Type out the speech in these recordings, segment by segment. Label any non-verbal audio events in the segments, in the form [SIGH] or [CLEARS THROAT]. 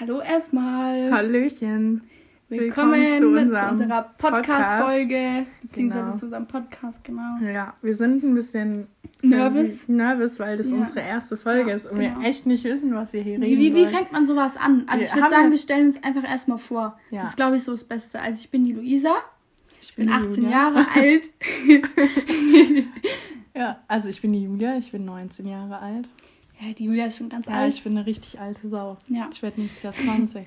Hallo erstmal. Hallöchen. Willkommen, Willkommen zu, zu unserer Podcast-Folge, beziehungsweise genau. zu unserem Podcast, genau. Ja, wir sind ein bisschen nervös, nervös weil das ja. unsere erste Folge ja, ist und genau. wir echt nicht wissen, was ihr hier reden Wie, wie fängt man sowas an? Also wir ich würde sagen, wir stellen uns einfach erstmal vor. Ja. Das ist, glaube ich, so das Beste. Also ich bin die Luisa. Ich bin, bin 18 Julia. Jahre [LAUGHS] alt. ja, also ich bin die Julia, ich bin 19 Jahre alt. Ja, die Julia ist schon ganz ja, alt. Ja, ich bin eine richtig alte Sau. Ja. Ich werde nächstes Jahr 20.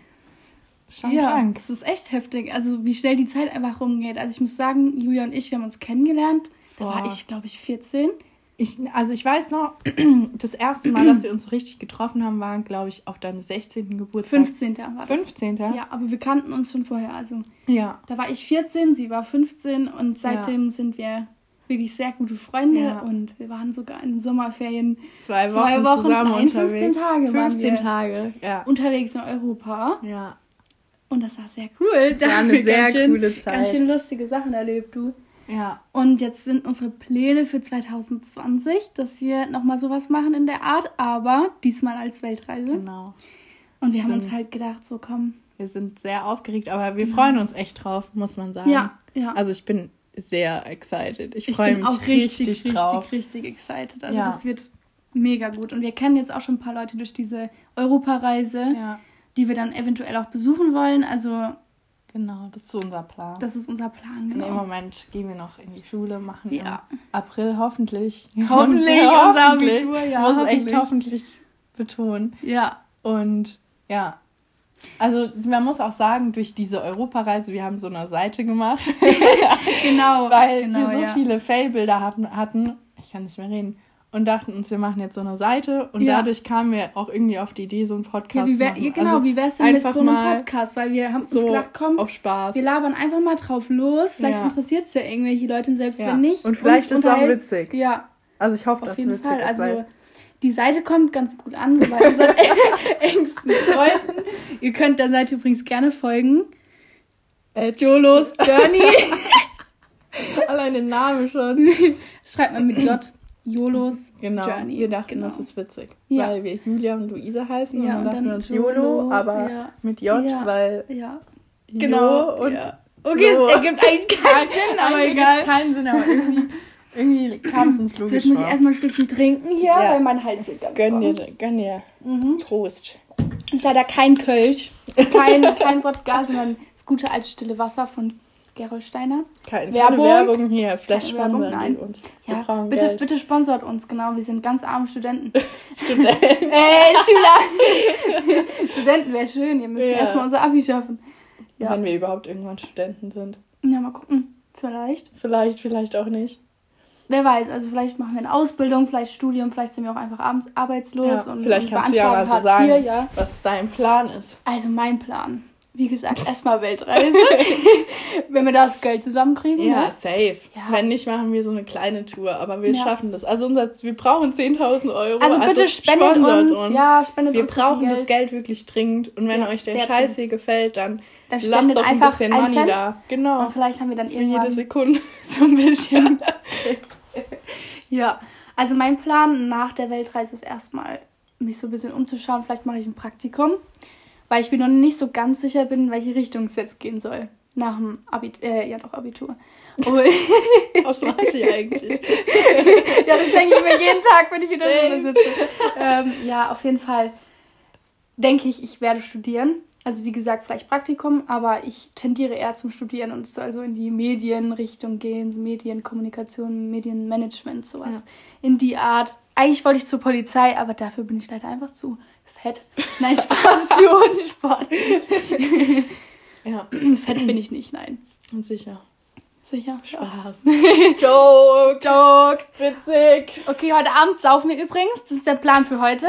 Das [LAUGHS] ist schon ja, krank. Das ist echt heftig. Also, wie schnell die Zeit einfach rumgeht. Also, ich muss sagen, Julia und ich, wir haben uns kennengelernt. Da Boah. war ich, glaube ich, 14. Ich, also, ich weiß noch, [CLEARS THROAT] das erste Mal, dass wir uns so richtig getroffen haben, war, glaube ich, auf deinem 16. Geburtstag. 15. war das. 15. Ja, aber wir kannten uns schon vorher. Also, ja. Da war ich 14, sie war 15 und seitdem ja. sind wir wirklich sehr gute Freunde ja. und wir waren sogar in Sommerferien zwei Wochen, zwei Wochen zusammen nein, unterwegs. 15 Tage 15 waren wir Tage, ja. unterwegs in Europa. Ja. Und das war sehr cool. Das da war eine sehr schön, coole Zeit. Ganz schön lustige Sachen erlebt, du. Ja. Und jetzt sind unsere Pläne für 2020, dass wir nochmal sowas machen in der Art, aber diesmal als Weltreise. Genau. Und wir, wir haben uns halt gedacht, so komm. Wir sind sehr aufgeregt, aber wir freuen uns echt drauf, muss man sagen. Ja, ja. Also ich bin sehr excited. Ich, ich freue mich auch richtig, richtig, drauf. richtig, richtig excited. Also ja. das wird mega gut. Und wir kennen jetzt auch schon ein paar Leute durch diese Europareise, ja. die wir dann eventuell auch besuchen wollen. Also Genau, das ist so unser Plan. Das ist unser Plan, genau. Und Im Moment gehen wir noch in die Schule, machen ja. im April [LAUGHS] hoffentlich. Hoffentlich, unser Abitur, ja. Muss hoffentlich. echt hoffentlich betonen. Ja. Und ja, also man muss auch sagen, durch diese Europareise, wir haben so eine Seite gemacht. [LAUGHS] genau. Weil genau, wir so ja. viele Failbilder hatten, ich kann nicht mehr reden, und dachten uns, wir machen jetzt so eine Seite und ja. dadurch kamen wir auch irgendwie auf die Idee, so einen Podcast ja, wie wär, zu machen. Genau, also wie wär's denn mit so einem Podcast? Weil wir haben so uns gedacht, komm, auf Spaß. wir labern einfach mal drauf los. Vielleicht ja. interessiert es ja irgendwelche Leute und selbst wenn nicht. Und vielleicht ist es auch witzig. Ja. Also ich hoffe, dass es witzig Fall. ist. Also die Seite kommt ganz gut an, so bei unseren engsten Freunden. Ihr könnt der Seite übrigens gerne folgen. Jolos Journey. [LAUGHS] Allein den Namen schon. [LAUGHS] Das schreibt man mit J. Jolos genau. Journey. Wir dachten, genau. das ist witzig, ja. weil wir Julia und Luisa heißen ja, und dann dachten wir uns YOLO, aber ja. mit J, weil ja. Genau. Jo und. Okay, es ergibt eigentlich keinen [LAUGHS] Sinn, aber egal. keinen Sinn, aber irgendwie irgendwie kam es uns logisch Jetzt muss ich erstmal ein Stückchen trinken hier, ja. weil mein Hals wird ganz Gönn dir, gönn dir. Mhm. Prost. Ist leider kein Kölsch, kein, [LAUGHS] kein Wodka, sondern das gute alte stille Wasser von Gerolsteiner. Keine Werbung, Werbung hier, vielleicht sponsern uns. Ja, bitte, Geld. bitte sponsort uns, genau. Wir sind ganz arme Studenten. [LAUGHS] Studenten. [LAUGHS] äh, Schüler. Studenten wäre schön, ihr müsst ja. erstmal unser Abi schaffen. Ja. Wenn wir überhaupt irgendwann Studenten sind. Ja, mal gucken. Vielleicht. Vielleicht, vielleicht auch nicht wer weiß, also vielleicht machen wir eine Ausbildung, vielleicht Studium, vielleicht sind wir auch einfach arbeitslos ja, und vielleicht und kannst du ja mal so sagen, 4, ja. was dein Plan ist. Also mein Plan. Wie gesagt, [LAUGHS] erstmal Weltreise. [LAUGHS] Wenn wir das Geld zusammenkriegen. Ja, ne? safe. Ja. Wenn nicht, machen wir so eine kleine Tour. Aber wir schaffen das. Also unser, wir brauchen 10.000 Euro. Also bitte also spendet uns. uns. Ja, spendet wir uns brauchen Geld. das Geld wirklich dringend. Und wenn euch der Scheiß hier gefällt, dann, dann lasst doch ein bisschen Money Cent. da. Genau. Und vielleicht haben wir dann Für irgendwann jede Sekunde [LAUGHS] so ein bisschen [LAUGHS] ja, also mein Plan nach der Weltreise ist erstmal, mich so ein bisschen umzuschauen. Vielleicht mache ich ein Praktikum, weil ich mir noch nicht so ganz sicher bin, in welche Richtung es jetzt gehen soll. Nach dem Abitur, äh, ja doch, Abitur. Oh. [LAUGHS] Was [LAUGHS] mache ich eigentlich? ja, das denke ich mir jeden Tag, wenn ich wieder so sitze. Ähm, ja, auf jeden Fall denke ich, ich werde studieren. Also wie gesagt, vielleicht Praktikum, aber ich tendiere eher zum Studieren und es soll so in die Medienrichtung gehen, so Medienkommunikation, Medienmanagement, sowas. Ja. In die Art. Eigentlich wollte ich zur Polizei, aber dafür bin ich leider einfach zu fett. Nein, Spaß, [LAUGHS] zu Sport. [LAUGHS] ja. [CLEARS THROAT] Fett bin ich nicht, nein. Sicher. Sicher? Spaß. [LAUGHS] Joke. Joke. Witzig. Okay, heute Abend saufen wir übrigens. Das ist der Plan für heute.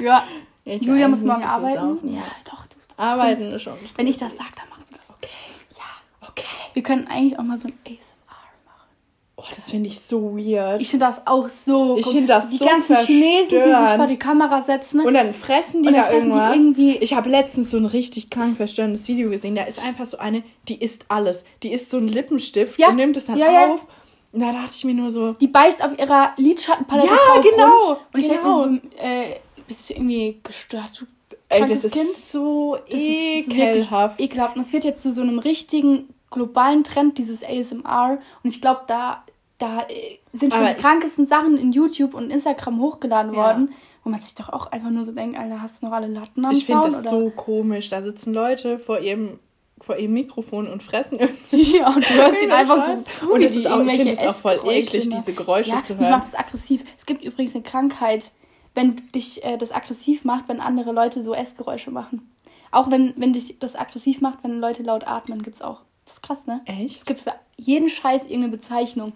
ja. Ich Julia muss morgen arbeiten. Ja, doch. Arbeiten ist schon. Wenn ich das sage, dann machst du das. Okay. Ja. Okay. Wir können eigentlich auch mal so ein ASMR machen. Oh, das finde ich so weird. Ich finde das auch so. Ich finde das die so Die ganzen Chinesen, die sich vor die Kamera setzen. Und dann fressen die da fressen irgendwas. Die irgendwie ich habe letztens so ein richtig krank verstörendes Video gesehen. Da ist einfach so eine, die isst alles. Die isst so einen Lippenstift ja. und nimmt es dann ja, auf. Ja. Und da dachte ich mir nur so. Die beißt auf ihrer Lidschattenpalette ja, genau. Und ich genau. denke mir so, äh, bist du irgendwie gestört? Du Ey, das ist kind. so das ekelhaft. Ist ekelhaft. Und es wird jetzt zu so einem richtigen globalen Trend, dieses ASMR. Und ich glaube, da, da äh, sind schon Aber die krankesten Sachen in YouTube und Instagram hochgeladen ja. worden. Wo man sich doch auch einfach nur so denkt, Alter, hast du noch alle Latten am Ich finde das oder? so komisch. Da sitzen Leute vor ihrem vor ihrem Mikrofon und fressen [LAUGHS] irgendwie. Ja, und du hörst ihn einfach so zu. Und das ist auch, ich finde es auch voll eklig, diese Geräusche ja, zu hören. Ich mache das aggressiv. Es gibt übrigens eine Krankheit, wenn dich äh, das aggressiv macht, wenn andere Leute so Essgeräusche machen. Auch wenn, wenn dich das aggressiv macht, wenn Leute laut atmen, gibt es auch. Das ist krass, ne? Echt? Es gibt für jeden Scheiß irgendeine Bezeichnung.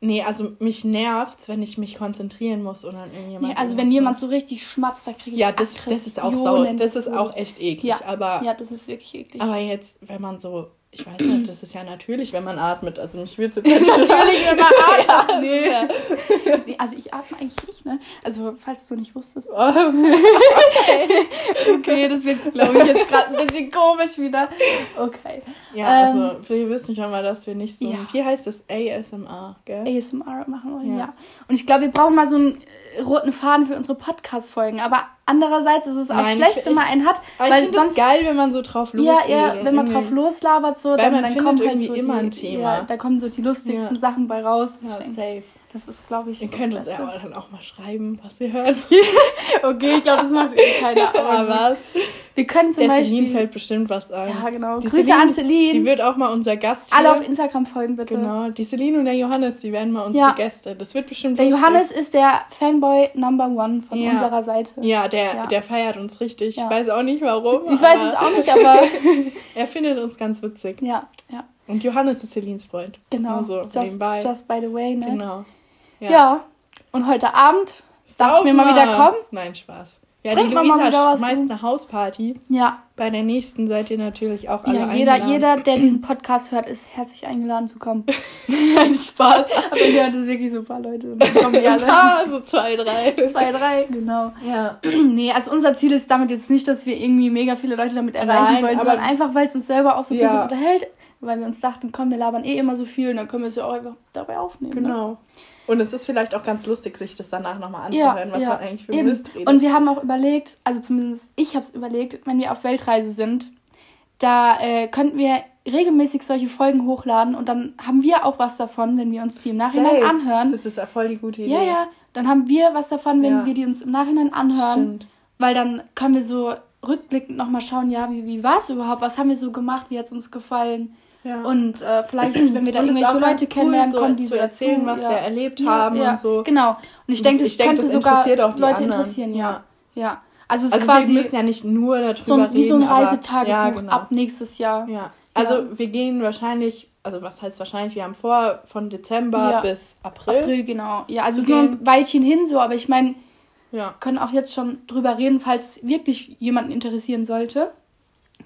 Nee, also mich nervt's, wenn ich mich konzentrieren muss oder an irgendjemand. Nee, also wenn jemand so richtig schmatzt, da kriege ich Ja, das, das ist auch sau, das ist auch echt eklig. Ja, aber, ja, das ist wirklich eklig. Aber jetzt, wenn man so ich weiß nicht, das ist ja natürlich, wenn man atmet. Also mich wird so [LAUGHS] natürlich, wenn man [LAUGHS] atmet. ja, nee. nee. Also ich atme eigentlich nicht, ne? Also falls du nicht wusstest. Oh, [LAUGHS] okay. okay, das wird, glaube ich, jetzt gerade ein bisschen komisch wieder. Okay. Ja, ähm, also wir wissen schon mal, dass wir nicht so. Ja. Wie heißt das? ASMR, gell? ASMR machen wollen, ja. ja. Und ich glaube, wir brauchen mal so ein roten Faden für unsere Podcast-Folgen. Aber andererseits ist es auch Nein, schlecht, ich, wenn man einen hat. Aber weil ich finde es geil, wenn man so drauf loslabert. Ja, ja, wenn man drauf loslabert, so, dann, dann kommt halt so immer die, ein Thema. Ja, da kommen so die lustigsten ja. Sachen bei raus. Ja, safe. Das ist, glaube ich, Ihr so könnt uns ja dann auch mal schreiben, was ihr hört. [LAUGHS] okay, ich glaube, das macht eh keiner. [LAUGHS] Aber was? Wir können zum Der Beispiel... Celine fällt bestimmt was ein. Ja, genau. Die Grüße Celine, an Celine. Die wird auch mal unser Gast Alle auf Instagram folgen, bitte. Genau. Die Celine und der Johannes, die werden mal unsere ja. Gäste. Das wird bestimmt Der lustig. Johannes ist der Fanboy Number One von ja. unserer Seite. Ja, der, ja. der feiert uns richtig. Ich weiß auch nicht, warum. Ich weiß es auch nicht, aber... [LAUGHS] er findet uns ganz witzig. Ja, ja. Und Johannes ist Celines Freund. Genau. So, just, nebenbei. just by the way, ne? Genau. Ja. ja. Und heute Abend darf ich mir mal wieder kommen. Nein, Spaß. Ja, Bringt die Luisa schmeißt eine Hausparty. Ja. Bei der nächsten seid ihr natürlich auch alle ja, jeder, eingeladen. Jeder, der [CLEARS THROAT] diesen Podcast hört, ist herzlich eingeladen zu kommen. [LAUGHS] Nein, Spaß. Aber ihr hört es wirklich so ein paar Leute. Und dann kommen die alle. ah, so zwei, drei. Zwei, drei, genau. Ja. [CLEARS THROAT] nee, also unser Ziel ist damit jetzt nicht, dass wir irgendwie mega viele Leute damit erreichen Nein, wollen, sondern einfach, weil es uns selber auch so ein ja. bisschen unterhält. Weil wir uns dachten, komm, wir labern eh immer so viel und dann können wir es ja auch einfach dabei aufnehmen. Ne? Genau. Ne? Und es ist vielleicht auch ganz lustig, sich das danach nochmal anzuhören, ja, was ja. man eigentlich für Eben. Mist redet. Und wir haben auch überlegt, also zumindest ich habe es überlegt, wenn wir auf Weltreise sind, da äh, könnten wir regelmäßig solche Folgen hochladen und dann haben wir auch was davon, wenn wir uns die im Nachhinein Safe. anhören. Das ist ja voll die gute Idee. Ja, ja. Dann haben wir was davon, wenn ja. wir die uns im Nachhinein anhören. Stimmt. Weil dann können wir so rückblickend nochmal schauen, ja, wie, wie war es überhaupt? Was haben wir so gemacht? Wie hat es uns gefallen? Ja. Und äh, vielleicht, wenn wir da irgendwelche Leute cool, kennenlernen, so kommen die zu erzählen, dazu. was ja. wir erlebt ja, haben und so. Genau. Und ich denke, das, ich denk, das sogar Leute anderen. interessieren, ja. Ja. Also, es also quasi wir müssen ja nicht nur darüber so, reden. Wie so ein Reisetagebuch ja, genau. ab nächstes Jahr. Ja. Also wir gehen wahrscheinlich, also was heißt wahrscheinlich, wir haben vor von Dezember bis April. April, genau. Ja, also es ist nur ein Weilchen hin so, aber ich meine, ja. können auch jetzt schon drüber reden, falls wirklich jemanden interessieren sollte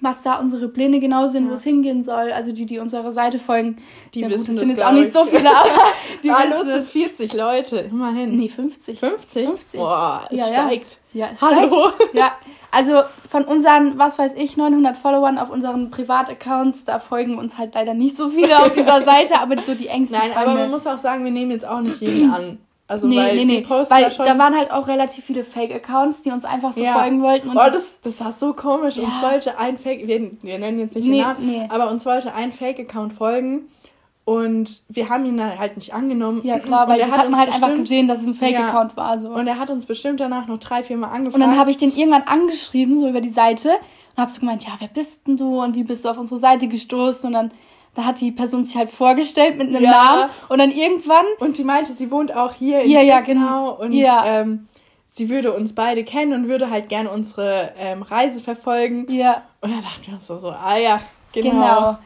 was da unsere Pläne genau sind, ja. wo es hingehen soll. Also die, die unserer Seite folgen, die ja, wissen gut, das sind jetzt auch nicht so viele, aber [LAUGHS] die ah, nur sind 40 Leute, immerhin. Nee, 50. 50? 50. Boah, es ja, steigt. Ja, es Hallo. Steigt. [LAUGHS] Ja, also von unseren, was weiß ich, 900 Followern auf unseren Privataccounts, da folgen uns halt leider nicht so viele auf [LAUGHS] dieser Seite, aber so die engsten Nein, Freunde. aber man muss auch sagen, wir nehmen jetzt auch nicht jeden an. Also nee, weil nee, nee. Weil da, da, waren halt auch relativ viele Fake-Accounts, die uns einfach so ja. folgen wollten. Und oh, das, das war so komisch. Ja. Uns wollte ein Fake, wir, wir nennen jetzt nicht nee, den Namen, nee. aber uns wollte ein Fake-Account folgen. Und wir haben ihn dann halt nicht angenommen. Ja, klar, weil wir haben halt bestimmt, einfach gesehen, dass es ein Fake-Account ja. war. So. Und er hat uns bestimmt danach noch drei, vier Mal angefragt. Und dann habe ich den irgendwann angeschrieben, so über die Seite. Und habe so gemeint, ja, wer bist denn du? Und wie bist du auf unsere Seite gestoßen? Und dann da hat die Person sich halt vorgestellt mit einem ja. Namen und dann irgendwann. Und sie meinte, sie wohnt auch hier in ja, ja, genau. Und ja. ähm, sie würde uns beide kennen und würde halt gerne unsere ähm, Reise verfolgen. Ja. Und dann dachten wir uns so, so ah ja, genau. genau. Ja,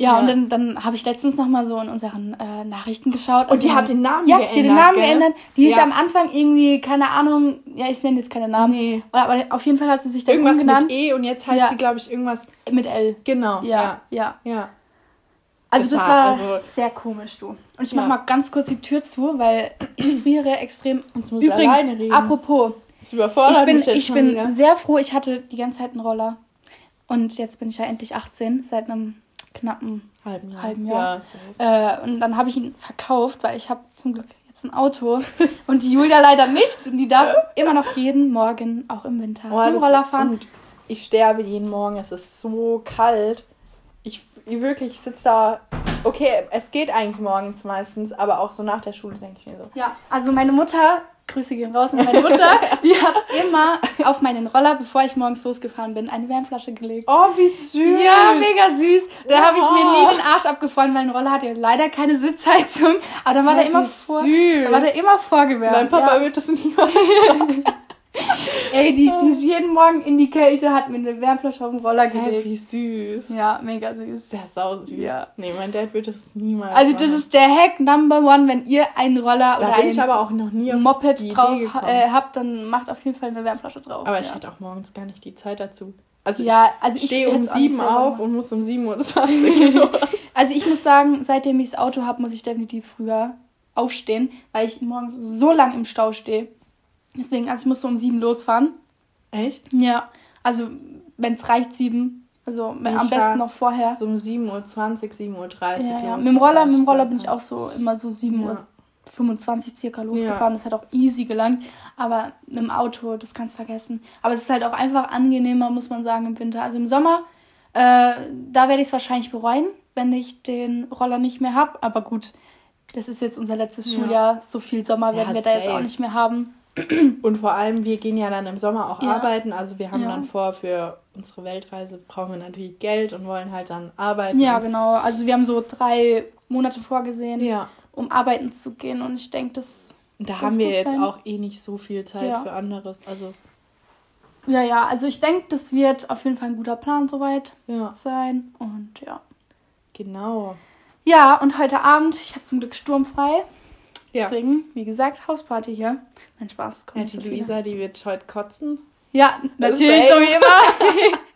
ja, und dann, dann habe ich letztens nochmal so in unseren äh, Nachrichten geschaut. Und also, die hat den Namen ja, geändert. Ja, die den Namen gell? geändert. Die ja. ist am Anfang irgendwie, keine Ahnung, ja, ich nenne jetzt keine Namen. Nee. Aber auf jeden Fall hat sie sich dann Irgendwas umgenannt. mit E und jetzt heißt ja. sie, glaube ich, irgendwas. Mit L. Genau. Ja. Ja. ja. Also das, war also, sehr komisch, du. Und ich ja. mach mal ganz kurz die Tür zu, weil ich friere extrem. Jetzt muss Übrigens, alleine reden. apropos. Das überfordert ich bin, mich jetzt ich bin wieder. sehr froh, ich hatte die ganze Zeit einen Roller. Und jetzt bin ich ja endlich 18, seit einem knappen halben Jahr. Halben Jahr. Ja, äh, und dann habe ich ihn verkauft, weil ich habe zum Glück jetzt ein Auto. [LAUGHS] Und die Julia leider nicht. Und die darf immer noch jeden Morgen, auch im Winter, oh, mit dem Roller fahren. Und ich sterbe jeden Morgen. Es ist so kalt. Ich, ich wirklich sitze da. Okay, es geht eigentlich morgens meistens, aber auch so nach der Schule denke ich mir so. Ja, also meine Mutter Grüße gehen raus an meine Mutter. [LAUGHS] Die hat immer auf meinen Roller, bevor ich morgens losgefahren bin, eine Wärmflasche gelegt. Oh, wie süß. Ja, mega süß. Da ja. habe ich mir nie den Arsch abgefroren, weil ein Roller hat ja leider keine Sitzheizung. Aber dann war ja, der immer vor, da war der immer vorgewärmt. Mein Papa ja. wird das niemals sagen. [LAUGHS] [LAUGHS] Ey, die, die ist jeden Morgen in die Kälte, hat mir eine Wärmflasche auf den Roller gelegt. Hey, wie süß. Ja, mega süß. Der ist sau süß. Ja. Nee, mein Dad würde das niemals Also das ist der Hack Number One, wenn ihr einen Roller da oder ein ich aber auch noch nie Moped drauf äh, habt, dann macht auf jeden Fall eine Wärmflasche drauf. Aber ja. ich hätte auch morgens gar nicht die Zeit dazu. Also ja, also ich stehe um sieben auf und muss um 7.20 Uhr [LAUGHS] Also ich muss sagen, seitdem ich das Auto habe, muss ich definitiv früher aufstehen, weil ich morgens so lang im Stau stehe. Deswegen, also ich musste um sieben losfahren. Echt? Ja. Also, wenn es reicht, sieben. Also ich am besten noch vorher. So um 7.20 Uhr, 7.30 Uhr. Ja, ja. Mit dem Roller, mit dem Roller bin ich auch so immer so 7.25 Uhr. 25 circa losgefahren. Ja. Das hat auch easy gelangt. Aber mit dem Auto, das kannst du vergessen. Aber es ist halt auch einfach angenehmer, muss man sagen, im Winter. Also im Sommer, äh, da werde ich es wahrscheinlich bereuen, wenn ich den Roller nicht mehr habe. Aber gut, das ist jetzt unser letztes ja. Schuljahr. So viel Sommer werden wir da jetzt auch nicht mehr haben. Und vor allem, wir gehen ja dann im Sommer auch ja. arbeiten. Also wir haben ja. dann vor, für unsere Weltreise brauchen wir natürlich Geld und wollen halt dann arbeiten. Ja, genau. Also wir haben so drei Monate vorgesehen, ja. um arbeiten zu gehen. Und ich denke, das. Da haben wir jetzt sein. auch eh nicht so viel Zeit für anderes. Also. Ja, ja, also ich denke, das wird auf jeden Fall ein guter Plan soweit sein. Und ja. Genau. Ja, und heute Abend, ich habe zum Glück sturmfrei. Ja. Deswegen, wie gesagt, Hausparty hier. Mein Spaß. Ja, die Luisa, die wird heute kotzen. Ja, natürlich, so wie immer.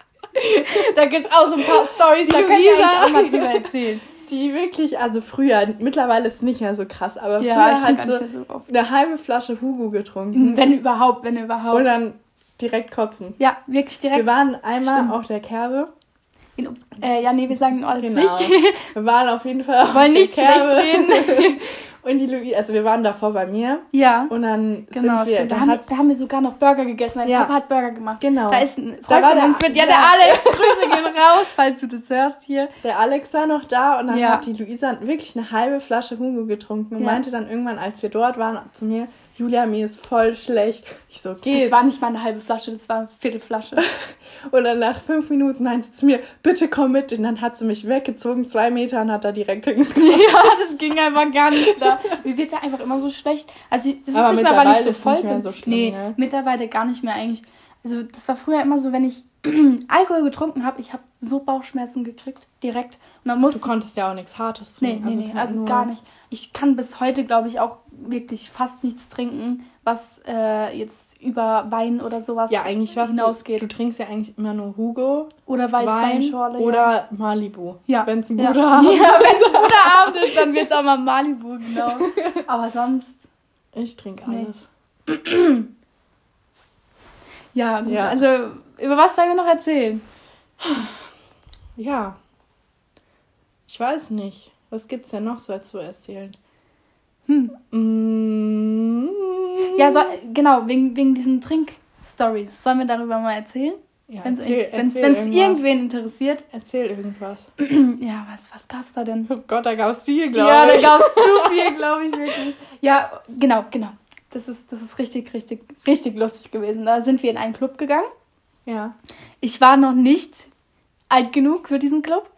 da gibt es auch so ein paar Stories, da könnt ihr auch mal drüber erzählen. Die wirklich, also früher, mittlerweile ist es nicht mehr so krass, aber ja, früher hat sie so eine halbe Flasche Hugo getrunken. Wenn überhaupt, wenn überhaupt. Und dann direkt kotzen. Ja, wirklich direkt. Wir waren einmal Stimmt. auf der Kerbe. In, äh, ja, nee, wir sagen alles genau. nicht. Wir waren auf jeden Fall auf Wollen nicht schlecht reden. [LAUGHS] Und die Luisa, also wir waren davor bei mir. Ja. Und dann genau, sind wir. Da haben, da haben wir sogar noch Burger gegessen. Mein ja. Papa hat Burger gemacht. Genau. Da ist ein Freund von uns mit. Ja, der Alex. Grüße gehen raus, falls du das hörst hier. Der Alex war noch da und dann ja. hat die Luisa wirklich eine halbe Flasche Hugo getrunken und ja. meinte dann irgendwann, als wir dort waren, zu mir, Julia, mir ist voll schlecht. Ich so, geht's. Das war nicht mal eine halbe Flasche, das war eine Viertelflasche. [LAUGHS] und dann nach fünf Minuten meinte sie zu mir, bitte komm mit. Und dann hat sie mich weggezogen, zwei Meter, und hat da direkt [LAUGHS] hingekommen. ja, das ging einfach gar nicht klar. Mir wird ja einfach immer so schlecht. Also, das ist Aber nicht mehr, weil ich so voll mehr so schlimm, Nee, ne? mittlerweile gar nicht mehr eigentlich. Also, das war früher immer so, wenn ich [CLEARS THROAT] Alkohol getrunken habe, ich habe so Bauchschmerzen gekriegt, direkt. Und dann musste du konntest ja auch nichts Hartes trinken. Nee, nee, also, nee, also gar nicht. Ich kann bis heute, glaube ich, auch wirklich fast nichts trinken, was äh, jetzt über Wein oder sowas ja, eigentlich was hinausgeht. Du, du trinkst ja eigentlich immer nur Hugo. Oder Weißweinschorle. Wein, oder ja. Malibu. Ja. Wenn es ein guter [LAUGHS] ja. Abend ist. Ja, wenn es ein guter Abend ist, dann wird es auch mal Malibu, genau. [LAUGHS] Aber sonst. Ich trinke alles. Nee. [CLEARS THROAT] ja, gut. Ja. Also, über was sollen wir noch erzählen? Ja. Ich weiß nicht. Was gibt's denn noch so zu erzählen? Hm. Mm. Ja, so, genau, wegen, wegen diesen Trink-Stories. Sollen wir darüber mal erzählen? Ja, wenn es irgendwen interessiert. Erzähl irgendwas. [CLEARS THROAT] ja, was, was gab's da denn? Oh Gott, da gab's viel, glaube ich. Ja, da gab's [LAUGHS] zu viel, glaube ich, wirklich. Ja, genau, genau. Das ist, das ist richtig, richtig, richtig lustig gewesen. Da sind wir in einen Club gegangen. Ja. Ich war noch nicht alt genug für diesen Club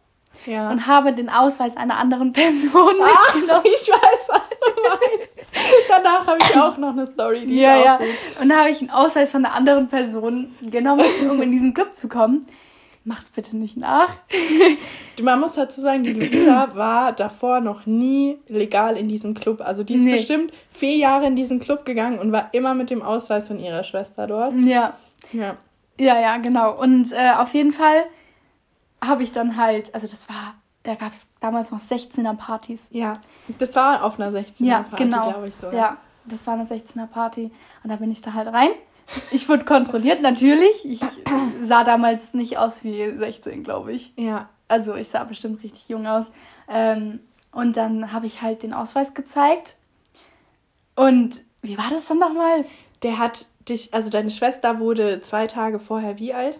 ja. und habe den Ausweis einer anderen Person ah, mitgenommen. Ich weiß, was du meinst. Danach habe ich auch noch eine Story, die ja, ja. Gut. Und da habe ich einen Ausweis von einer anderen Person genommen, um in diesen Club zu kommen. Macht's bitte nicht nach. [LAUGHS] Man muss dazu sagen, die Luisa war davor noch nie legal in diesem Club. Also die ist nee. bestimmt vier Jahre in diesen Club gegangen und war immer mit dem Ausweis von ihrer Schwester dort. Ja. Ja. Ja, ja, genau. Und äh, auf jeden Fall habe ich dann halt, also das war, da gab es damals noch 16er Partys. Ja, das war auf einer 16er ja, Party, genau. glaube ich so. Ja. das war eine 16er Party und da bin ich da halt rein. Ich wurde kontrolliert, natürlich. Ich [COUGHS] sah damals nicht aus wie 16, glaube ich. Ja. Also ich sah bestimmt richtig jung aus. Ähm, und dann habe ich halt den Ausweis gezeigt. Und wie war das dann nochmal? Der hat dich, also deine Schwester wurde zwei Tage vorher wie alt?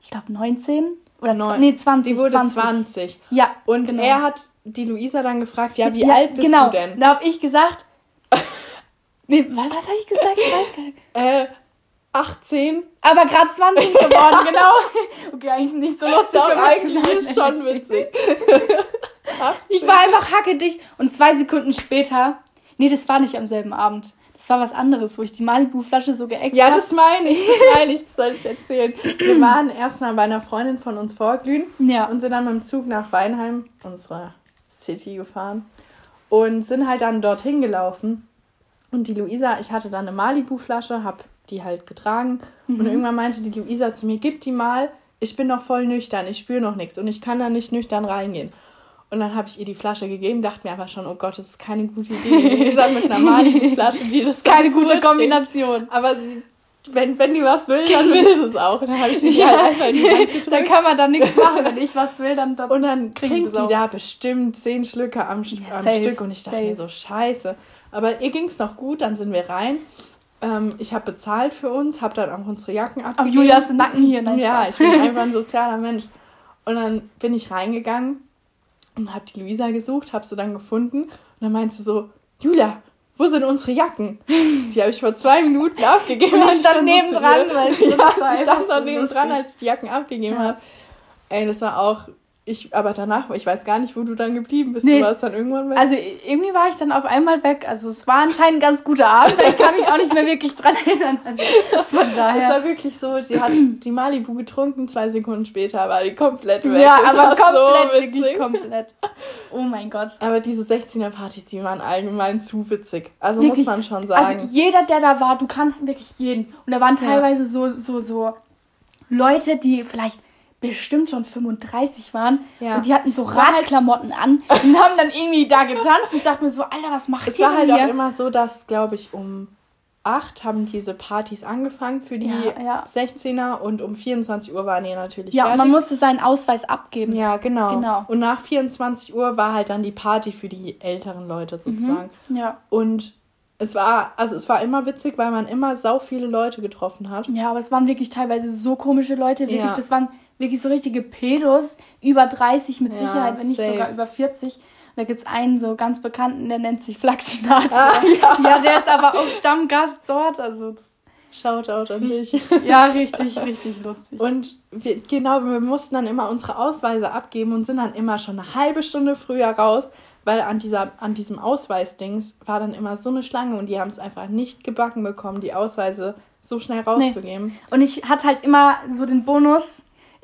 Ich glaube 19 oder Neun, nee, 20. Die wurde 20. 20. Ja. Und genau. er hat die Luisa dann gefragt, ja, wie ja, alt bist genau. du denn? Da habe ich gesagt, [LAUGHS] nee, was, was habe ich gesagt? Ich weiß gar nicht. Äh, 18. Aber gerade 20 geworden, [LAUGHS] genau. Okay, eigentlich nicht so lustig. Doch, eigentlich ist schon witzig. [LAUGHS] ich war einfach hackedicht und zwei Sekunden später, nee, das war nicht am selben Abend. Das war was anderes, wo ich die Malibu-Flasche so geäxt Ja, das meine ich, das [LAUGHS] meine ich, das soll ich erzählen. Wir waren erstmal bei einer Freundin von uns vorglühen ja. und sind dann mit dem Zug nach Weinheim, unserer City, gefahren und sind halt dann dorthin gelaufen. Und die Luisa, ich hatte dann eine Malibu-Flasche, hab die halt getragen mhm. und irgendwann meinte die Luisa zu mir, gib die mal, ich bin noch voll nüchtern, ich spüre noch nichts und ich kann da nicht nüchtern reingehen. Und dann habe ich ihr die Flasche gegeben, dachte mir aber schon, oh Gott, das ist keine gute Idee. [LAUGHS] Wie gesagt, mit einer maligen Flasche, die das Keine gute Kombination. Aber sie, wenn, wenn die was will, dann will sie es auch. Und dann habe ich sie ja. halt einfach in die Hand gedrückt. Dann kann man da nichts machen. Wenn ich was will, dann... dann und dann trinkt die da bestimmt zehn Schlücke am, ja, am safe, Stück. Und ich dachte safe. mir so, scheiße. Aber ihr ging es noch gut, dann sind wir rein. Ähm, ich habe bezahlt für uns, habe dann auch unsere Jacken abgegeben. Auf Julias Nacken hier. Nein, ja, ich bin [LAUGHS] einfach ein sozialer Mensch. Und dann bin ich reingegangen und habe die Luisa gesucht, habe sie dann gefunden und dann meinte sie so, Julia, wo sind unsere Jacken? Die habe ich vor zwei Minuten abgegeben. Und ich stand nebendran, weil ich [LAUGHS] ja, sie stand noch nebendran, als ich die Jacken abgegeben ja. habe. Ey, das war auch ich, aber danach, ich weiß gar nicht, wo du dann geblieben bist. Nee. Du warst dann irgendwann weg. Also irgendwie war ich dann auf einmal weg. Also es war anscheinend ein ganz guter Abend, weil ich kann mich auch nicht mehr wirklich dran erinnern. Also von daher. Es war wirklich so, sie hat die Malibu getrunken, zwei Sekunden später war die komplett weg. Ja, das aber komplett, so wirklich komplett. Oh mein Gott. Aber diese 16er-Partys, die waren allgemein zu witzig. Also wirklich? muss man schon sagen. Also jeder, der da war, du kannst wirklich jeden. Und da waren teilweise ja. so, so, so Leute, die vielleicht bestimmt schon 35 waren. Ja. Und die hatten so halt Radklamotten an und haben dann irgendwie da getanzt. Und ich dachte mir so, Alter, was macht ihr Es war halt hier? auch immer so, dass, glaube ich, um 8 haben diese Partys angefangen für die ja, ja. 16er und um 24 Uhr waren die natürlich Ja, fertig. man musste seinen Ausweis abgeben. Ja, genau. genau. Und nach 24 Uhr war halt dann die Party für die älteren Leute sozusagen. Mhm. Ja. Und es war, also es war immer witzig, weil man immer sau viele Leute getroffen hat. Ja, aber es waren wirklich teilweise so komische Leute, wirklich, ja. das waren wirklich so richtige Pedos, über 30 mit ja, Sicherheit, wenn nicht safe. sogar über 40. Und da gibt es einen so ganz bekannten, der nennt sich Flaxinator. [LAUGHS] Ah, ja. ja, der ist aber auch Stammgast dort. Also Shoutout an dich. [LAUGHS] Ja, richtig, richtig lustig. Und wir, genau, wir mussten dann immer unsere Ausweise abgeben und sind dann immer schon eine halbe Stunde früher raus, weil an, dieser, an diesem Ausweisdings war dann immer so eine Schlange und die haben es einfach nicht gebacken bekommen, die Ausweise so schnell rauszugeben. Nee. Und ich hatte halt immer so den Bonus,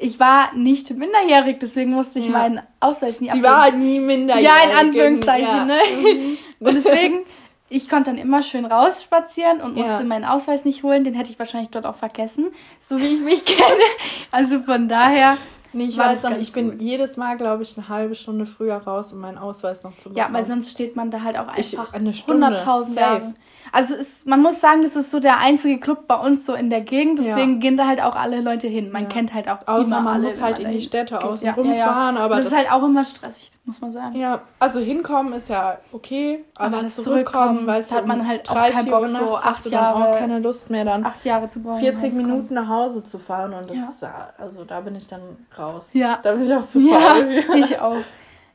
ich war nicht minderjährig, deswegen musste ich ja. meinen Ausweis nie abgeben. Sie war nie minderjährig. Ja, in Anführungszeichen, ja. ne? Mhm. [LAUGHS] Und deswegen, ich konnte dann immer schön rausspazieren und musste ja. meinen Ausweis nicht holen. Den hätte ich wahrscheinlich dort auch vergessen, so wie ich mich [LAUGHS] kenne. Also von daher. Nee, ich weiß aber, ich bin jedes Mal, glaube ich, eine halbe Stunde früher raus, um meinen Ausweis noch zu bekommen. Ja, weil sonst steht man da halt auch einfach 100.000 Jahre. Also ist, man muss sagen, das ist so der einzige Club bei uns so in der Gegend, deswegen ja. gehen da halt auch alle Leute hin. Man ja. kennt halt auch Außer immer man alle, muss halt in die Städte außen ja, rumfahren. Ja, aber das, das, ist halt auch immer stressig, muss man sagen. Ja, also hinkommen ist ja okay, aber, aber zurückkommen, weil es hat man halt drei, auch keinen Bock, so acht hast du dann Jahre, auch keine Lust mehr dann acht Jahre zu bauen. 40 Minuten nach Hause zu fahren und das ist, also da bin ich dann raus. Ja. Da bin ich auch zu faul. Ja, [LAUGHS] ich auch.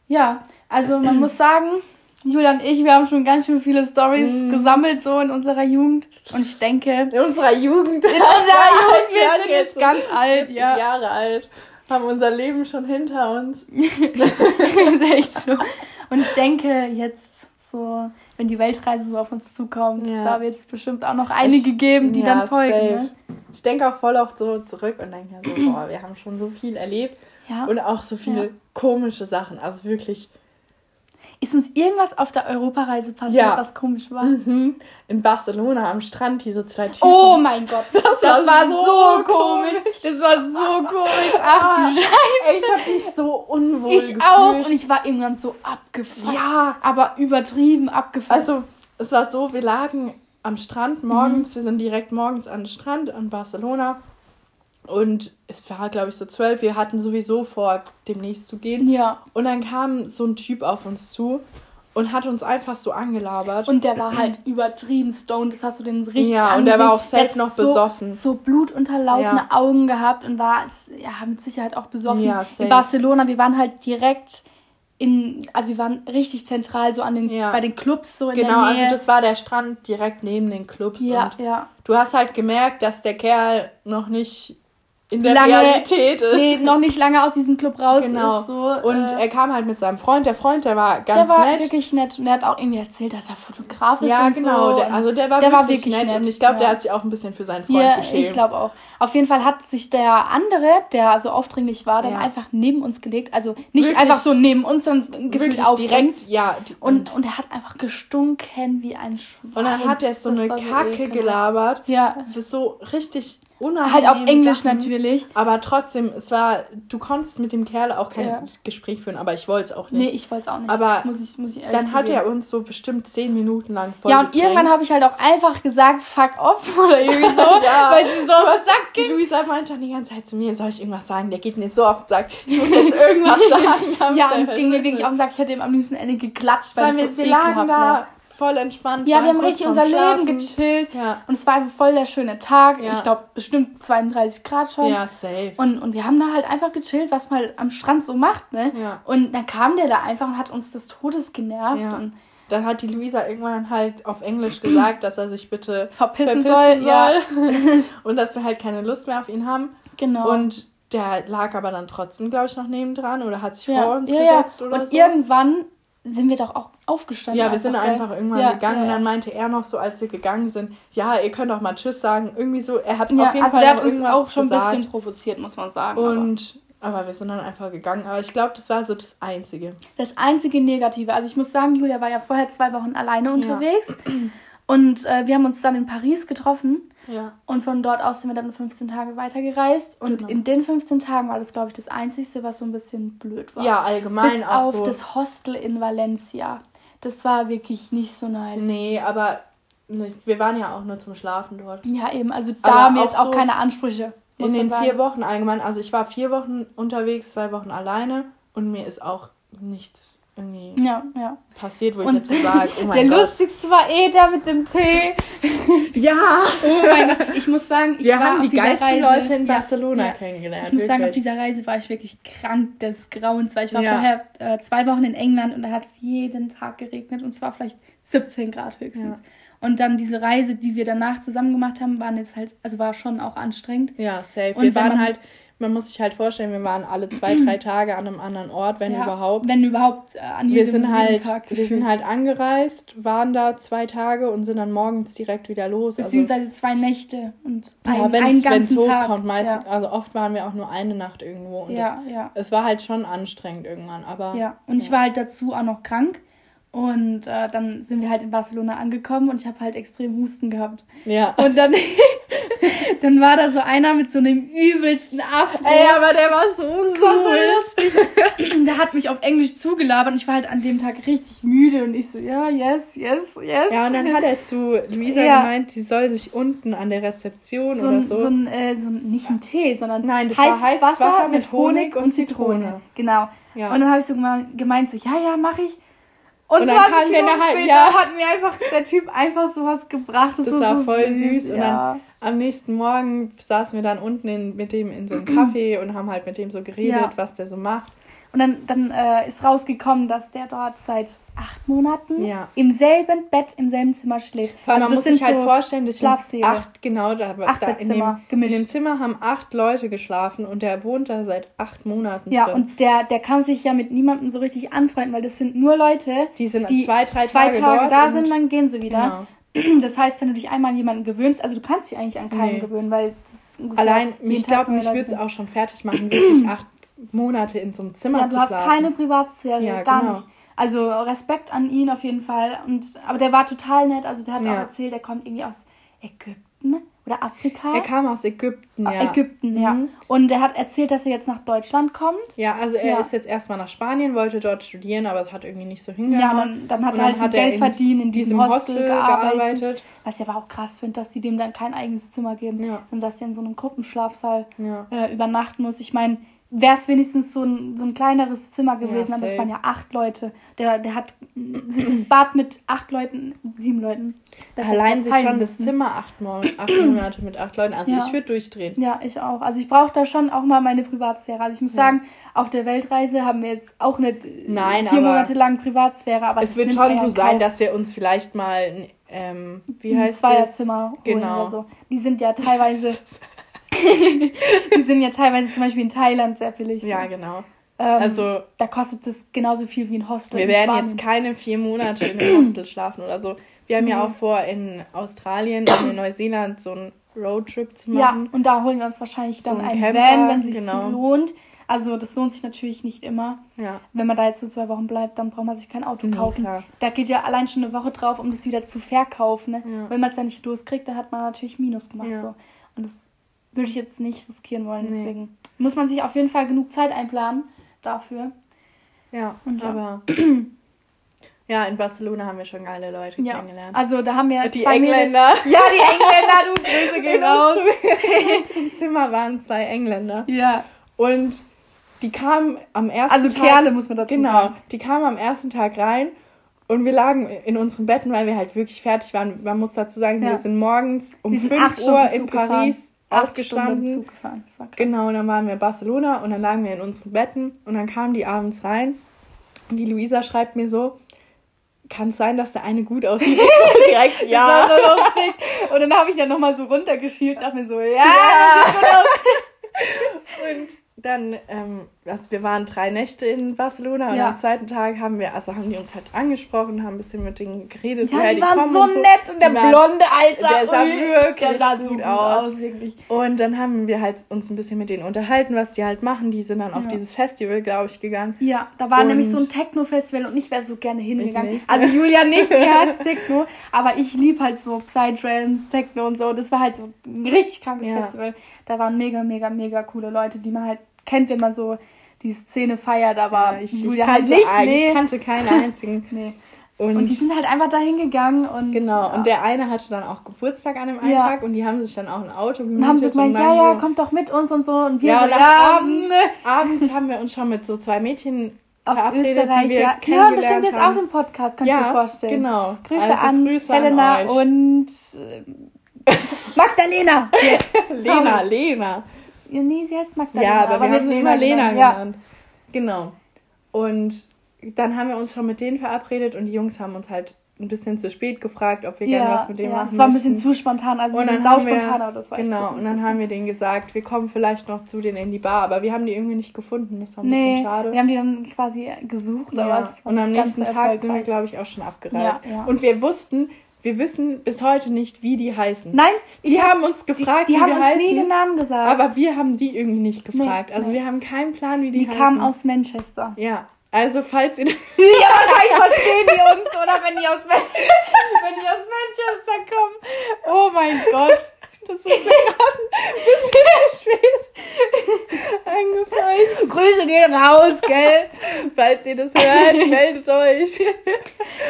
Ja, also man [CLEARS THROAT] muss sagen, Julia und ich, wir haben schon ganz schön viele Stories mm. gesammelt, so in unserer Jugend. Und ich denke. In unserer Jugend? In unserer [LAUGHS] Jugend, wir sind jetzt ganz alt, ja. Jahre alt. Haben unser Leben schon hinter uns. [LAUGHS] echt so. Und ich denke, jetzt so, wenn die Weltreise so auf uns zukommt, ja. da wird es bestimmt auch noch einige ich, geben, die ja, dann folgen. Ne? Ich denke auch voll auch so zurück und denke so, boah, wir haben schon so viel erlebt. Ja. Und auch so viele komische Sachen. Also wirklich ist uns irgendwas auf der Europareise passiert, ja. was komisch war? Mhm. In Barcelona am Strand, diese zwei Typen. Oh mein Gott, das, das war, war, so komisch. Das war so komisch. Ach, ah, Ey, ich hab mich so unwohl Ich gefühlt. auch und ich war irgendwann so abgefahren. Ja. Aber übertrieben abgefahren. Also, es war so, wir lagen am Strand morgens, mhm. wir sind direkt morgens an den Strand in Barcelona und es war, glaube ich, so zwölf. Wir hatten sowieso vor, demnächst zu gehen. Ja. Und dann kam so ein Typ auf uns zu und hat uns einfach so angelabert. Und der war halt übertrieben stoned, das hast du den richtig Ja, und der war auch selbst noch so, besoffen. So blutunterlaufene ja. Augen gehabt und war ja, mit Sicherheit auch besoffen. Ja, in Barcelona, wir waren halt direkt in, also wir waren richtig zentral, so an den, ja. bei den Clubs so in genau, der Nähe. Genau, also das war der Strand direkt neben den Clubs. Ja, ja. Du hast halt gemerkt, dass der Kerl noch nicht in der lange, Realität ist. Nee, noch nicht lange aus diesem Club raus genau. ist. So, und äh, er kam halt mit seinem Freund. Der Freund, der war ganz nett. Der war nett. wirklich nett. Und er hat auch irgendwie erzählt, dass er Fotograf ist. Ja, genau. So. Der, also der war, der wirklich, war wirklich nett. nett. Und ich glaube, ja. der hat sich auch ein bisschen für seinen Freund ja, geschämt. Ich glaube auch. Auf jeden Fall hat sich der andere, der so aufdringlich war, dann ja. einfach neben uns gelegt. Also nicht wirklich? einfach so neben uns, sondern gefühlt auf direkt, uns. Ja. Und, und er hat einfach gestunken wie ein Schwein. Und dann hat er so das eine Kacke so gelabert. Ja. Das ist so richtig unangenehm. Halt auf Englisch Sachen, natürlich. Aber trotzdem, es war, du konntest mit dem Kerl auch kein ja. Gespräch führen, aber ich wollte es auch nicht. Nee, ich wollte es auch nicht. Aber muss ich, muss ich dann hat er uns so bestimmt zehn Minuten lang voll Ja, und getränkt. irgendwann habe ich halt auch einfach gesagt, fuck off [LAUGHS] oder irgendwie so. [LAUGHS] ja, weil sie so auf Sack ging. Luisa meinte schon die ganze Zeit zu mir, soll ich irgendwas sagen? Der geht mir so auf den Sack. Ich muss jetzt irgendwas [LAUGHS] sagen. ja, und es ging mir wirklich auf den Sack. Ich hätte ihm am liebsten Ende geklatscht, weil, weil wir, so wir lagen da voll entspannt. Ja, wir haben richtig unser Schlafen. Leben gechillt. Ja. Und es war einfach voll der schöne Tag. Ja. Ich glaube, bestimmt 32 Grad schon. Ja, safe. Und, und wir haben da halt einfach gechillt, was man halt am Strand so macht, ne? Ja. Und dann kam der da einfach und hat uns des Todes genervt. Ja. Und dann hat die Luisa irgendwann halt auf Englisch gesagt, dass er sich bitte verpissen, verpissen soll. soll. Ja. [LAUGHS] [LAUGHS] und dass wir halt keine Lust mehr auf ihn haben. Genau. Und der lag aber dann trotzdem, glaube ich, noch nebendran oder hat sich ja. vor uns gesetzt oder und so. Und irgendwann sind wir doch auch aufgestanden. Ja, wir sind einfach gell? irgendwann ja, gegangen ja, ja. und dann meinte er noch so, als wir gegangen sind, ja, ihr könnt auch mal Tschüss sagen. Irgendwie so, er hat auf jeden also Fall der hat uns auch schon gesagt. ein bisschen provoziert, muss man sagen. Und aber, aber wir sind dann einfach gegangen. Aber ich glaube, das war so das Einzige. Das einzige Negative. Also ich muss sagen, Julia war ja vorher zwei Wochen alleine unterwegs. Und äh, wir haben uns dann in Paris getroffen. Ja. Und von dort aus sind wir dann 15 Tage weitergereist. Und genau. in den 15 Tagen war das, glaube ich, das Einzige, was so ein bisschen blöd war. Ja, allgemein Bis auch auf so. das Hostel in Valencia. Das war wirklich nicht so nice. Nee, aber wir waren ja auch nur zum Schlafen dort. Ja, eben. Also da aber haben wir jetzt auch so keine Ansprüche. In den vier Wochen allgemein. Also ich war vier Wochen unterwegs, zwei Wochen alleine. Und mir ist auch nichts irgendwie ja, ja. passiert, wo und ich jetzt so sage, oh [LAUGHS] mein Der Gott. lustigste war eh der mit dem Tee. [LAUGHS] ja. Oh mein Gott. Ich muss sagen, ich Wir war haben die geilsten Reise, Leute in Barcelona ja, kennengelernt. Ich muss wirklich. sagen, auf dieser Reise war ich wirklich krank des Grauens, weil ich war vorher äh, zwei Wochen in England und da hat es jeden Tag geregnet und zwar vielleicht 17 Grad höchstens. Und dann diese Reise, die wir danach zusammen gemacht haben, waren jetzt halt, also war schon auch anstrengend. Ja, safe. Und wir waren halt man muss sich halt vorstellen, wir waren alle zwei, drei [CLEARS THROAT] Tage an einem anderen Ort, wenn ja, überhaupt. Wenn überhaupt äh, an jedem, wir sind halt, Tag. Wir sind halt angereist, waren da zwei Tage und sind dann morgens direkt wieder los. Also Beziehungsweise also, zwei Nächte und ein, ja, einen ganzen Tag. Hochkommt, meistens, ja. Also oft waren wir auch nur eine Nacht irgendwo. Und ja, das, ja. Es war halt schon anstrengend irgendwann, aber. Ja, und ich war halt dazu auch noch krank. Und äh, dann sind wir halt in Barcelona angekommen und ich habe halt extrem Husten gehabt. Ja. Und dann, [LAUGHS] [LAUGHS] dann war da so einer mit so einem übelsten Afro. Ey, aber der war so war so lustig. [CLEARS THROAT] der hat mich auf Englisch zugelabert und ich war halt an dem Tag richtig müde und ich so, ja, yes, yes, yes. Ja, und dann hat er zu Luisa ja. gemeint, sie soll sich unten an der Rezeption so oder so. So ein, äh, so ein, nicht ein Tee, sondern Nein, das heißes war heißes Wasser, Wasser mit Honig und Zitrone. Zitrone. Genau. Ja. Und dann habe ich so gemeint, so, ja, ja, mache ich. Und, und 20 Minuten später ja. hat mir einfach der Typ einfach sowas gebracht. Das, das war so voll süß. süß. Und dann am nächsten Morgen saßen wir dann unten in, mit dem in so einem [CLEARS THROAT] Café und haben halt mit dem so geredet, ja. was der so macht. Und dann, dann äh, ist rausgekommen, dass der dort seit acht Monaten ja. im selben Bett, im selben Zimmer schläft. Weil also man muss sich halt so vorstellen, das sind acht, genau, da, acht da in, dem, gemischt. in dem Zimmer haben acht Leute geschlafen und der wohnt da seit acht Monaten Ja, drin. und der, der kann sich ja mit niemandem so richtig anfreunden, weil das sind nur Leute, die sind die zwei, drei zwei Tage, Tage da sind, dann gehen sie wieder. Genau. [CLEARS THROAT] Das heißt, wenn du dich einmal an jemanden gewöhnst, also du kannst dich eigentlich an keinen nee. gewöhnen, weil Allein, ich glaube, mich würde es auch schon fertig machen, wirklich [CLEARS THROAT] acht Monate in so einem Zimmer ja, zu schlafen. Du hast keine Privatsphäre, ja, gar genau. nicht. Also Respekt an ihn auf jeden Fall. Und, aber der war total nett. Also der hat ja. auch erzählt, er kommt irgendwie aus Ägypten oder Afrika. Er kam aus Ägypten, ja. Ägypten, ja. Mhm. Und er hat erzählt, dass er jetzt nach Deutschland kommt. Ja, also er ja. ist jetzt erstmal nach Spanien, wollte dort studieren, aber es hat irgendwie nicht so hingehauen. Ja, dann, dann hat er halt hat Geld verdient, in diesem Hostel, Hostel gearbeitet. gearbeitet. Was ich aber auch krass finde, dass sie dem dann kein eigenes Zimmer geben, ja. sondern dass er in so einem Gruppenschlafsaal ja. äh, übernachten muss. Ich meine, wäre es wenigstens so ein, so ein kleineres Zimmer gewesen, ja, aber es waren ja acht Leute. Der, der hat sich das Bad mit acht Leuten, sieben Leuten. Allein sich schon das Zimmer acht, Monate mit acht Leuten. Also ja. ich würde durchdrehen. Ja, ich auch. Also ich brauche da schon auch mal meine Privatsphäre. Also ich muss ja. sagen, auf der Weltreise haben wir jetzt auch nicht Nein, vier Monate lang Privatsphäre, aber es wird schon so sein, dass wir uns vielleicht mal ähm, wie heißt ein Zweierzimmer genau. oder so. Die sind ja teilweise [LAUGHS] die sind ja teilweise zum Beispiel in Thailand sehr billig. So. Ja, genau. Ähm, also da kostet es genauso viel wie ein Hostel. Wir werden Spanien. jetzt keine vier Monate in einem [CLEARS THROAT] Hostel schlafen oder so. Wir haben mhm. ja auch vor, in Australien und in Neuseeland so einen Roadtrip zu machen. Ja, und da holen wir uns wahrscheinlich dann so einen Camper, Van, wenn es sich genau. lohnt. Also das lohnt sich natürlich nicht immer. Ja. Wenn man da jetzt so zwei Wochen bleibt, dann braucht man sich kein Auto kaufen. Mhm, da geht ja allein schon eine Woche drauf, um das wieder zu verkaufen. Ne? Ja. Wenn man es dann nicht loskriegt, dann hat man natürlich Minus gemacht. Ja. So. Und das würde ich jetzt nicht riskieren wollen. Nee. Deswegen muss man sich auf jeden Fall genug Zeit einplanen dafür. Ja, Und aber [CLEARS THROAT] ja, in Barcelona haben wir schon geile Leute ja. kennengelernt. Also da haben wir die Engländer. Mädels. [LAUGHS] Ja, die Engländer, du [LAUGHS] Grüße gehen raus. Unserem [LAUGHS] Zimmer waren zwei Engländer. Ja. Und die kamen am ersten also Tag. Also Kerle muss man dazu genau, sagen. Genau. Die kamen am ersten Tag rein und wir lagen in unseren Betten, weil wir halt wirklich fertig waren. Man muss dazu sagen, ja. wir sind morgens um 5 Uhr in Paris aufgestanden. Genau, und dann waren wir in Barcelona und dann lagen wir in unseren Betten und dann kamen die abends rein und die Luisa schreibt mir so, kann es sein, dass der eine gut aussieht? [LAUGHS] direkt, ja. So. Und dann habe ich dann nochmal so runtergeschielt, dachte mir so, ja, ja. Und dann, ähm, also wir waren drei Nächte in Barcelona und ja. am zweiten Tag haben wir, also haben die uns halt angesprochen, haben ein bisschen mit denen geredet. Ja, die, die waren so, so nett und der blonde Alter. Der sah wirklich der sah gut, gut aus. aus. wirklich. Und dann haben wir halt uns ein bisschen mit denen unterhalten, was die halt machen. Die sind dann auf dieses Festival, glaube ich, gegangen. Ja, da war und nämlich so ein Techno-Festival und ich wäre so gerne hingegangen. Also Julia [LAUGHS] nicht, er heißt Techno, aber ich liebe halt so Psytrance, Techno und so. Das war halt so ein richtig krankes ja. Festival. Da waren mega, mega, mega coole Leute, die man halt kennt, wenn man so die Szene feiert, aber ja, ich, Julia ich halt nicht. Nee. Ich kannte keinen einzigen. [LAUGHS] nee. Und, und, die sind halt einfach dahin gegangen und. Genau, ja. und der eine hatte dann auch Geburtstag an dem einen ja. Tag und die haben sich dann auch ein Auto gemietet. Und haben so gemeint, ja, ja, kommt doch mit uns und so. Und wir ja, so, und ja, abends, abends haben wir uns schon mit so zwei Mädchen [LAUGHS] aus Österreich, die ja. Die hören bestimmt jetzt auch den Podcast, könnt ihr ja, mir vorstellen. Genau. Grüße also, an Grüße Helena an und äh, [LAUGHS] Magdalena. Lena, Lena. Ja, nee, sie heißt Magdalena. Ja, aber, aber wir haben Lena Lena genannt. Ja. Genau. Und dann haben wir uns schon mit denen verabredet und die Jungs haben uns halt ein bisschen zu spät gefragt, ob wir ja, gerne was mit denen ja. machen Es war ein bisschen zu spontan, also und wir sind spontan, aber das war Genau, und dann haben wir denen gesagt, wir kommen vielleicht noch zu denen in die Bar, aber wir haben die irgendwie nicht gefunden, das war ein nee, bisschen schade. wir haben die dann quasi gesucht, ja. aber Und am nächsten Tag sind wir, glaube ich, auch schon abgereist. Ja, Und wir wussten, wir wissen bis heute nicht, wie die heißen. Nein, die haben uns gefragt, die, die wie haben wir uns heißen, nie den Namen gesagt. Aber wir haben die irgendwie nicht gefragt. Nee, also nee. wir haben keinen Plan, wie die, die heißen. Die kamen aus Manchester. Ja. Also falls ihr... [LAUGHS] ja, wahrscheinlich verstehen die uns, oder wenn die aus, [LAUGHS] wenn die aus Manchester kommen. Oh mein Gott. Das ist mir gerade ein bisschen spät eingefallen. Grüße gehen raus, gell? Falls ihr das hört, [LAUGHS] meldet euch.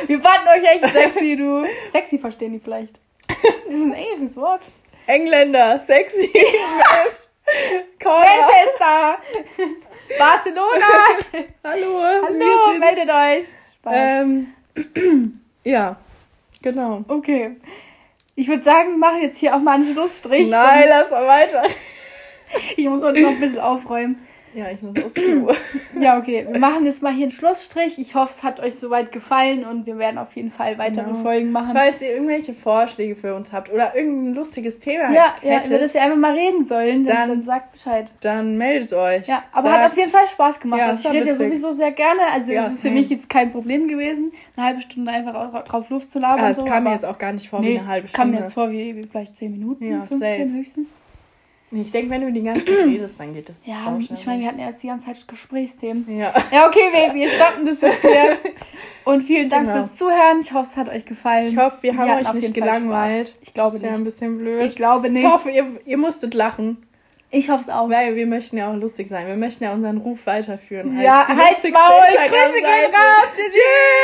Wir fanden euch echt sexy, du. Sexy verstehen die vielleicht. Das ist ein englisches Wort. Engländer, sexy. Manchester. Barcelona. Hallo. Hallo, meldet euch. Ähm, [CLEARS THROAT] ja, genau. Okay. Ich würde sagen, wir machen jetzt hier auch mal einen Schlussstrich. Nein, lass mal weiter. [LAUGHS] Ich muss heute noch ein bisschen aufräumen. Ja, ich muss aufs Klo. [CLEARS THROAT] ja, okay. Wir machen jetzt mal hier einen Schlussstrich. Ich hoffe, es hat euch soweit gefallen und wir werden auf jeden Fall weitere genau. Folgen machen. Falls ihr irgendwelche Vorschläge für uns habt oder irgendein lustiges Thema ja, hättet, ja, über das ihr einfach mal reden sollen, dann, dann, sagt Bescheid. Dann meldet euch. Ja, aber sagt, hat auf jeden Fall Spaß gemacht. Ja, also ich rede ja sowieso sehr gerne. Also ja, es ist für mich jetzt kein Problem gewesen, eine halbe Stunde einfach auch drauf Luft zu labern. Ah, es so, kam mir jetzt auch gar nicht vor nee, wie eine halbe Stunde. Es kam mir jetzt vor wie, wie vielleicht zehn Minuten, ja, 15 safe. höchstens. Ich denke, wenn du die ganze Zeit [CLEARS THROAT] redest, dann geht das. Ja, ich meine, wir hatten ja jetzt die ganze Zeit Gesprächsthemen. Ja. Ja, okay, wir, wir stoppen das jetzt hier. [LAUGHS] Und vielen Dank genau. fürs Zuhören. Ich hoffe, es hat euch gefallen. Ich hoffe, wir haben wir euch nicht gelangweilt. Ich glaube nicht. Das ja ein bisschen blöd. Ich glaube nicht. Ich hoffe, ihr, ihr musstet lachen. Ich hoffe es auch. Weil wir möchten ja auch lustig sein. Wir möchten ja unseren Ruf weiterführen. Ja, heißt Maul. Grüße gehen raus. Tschüss.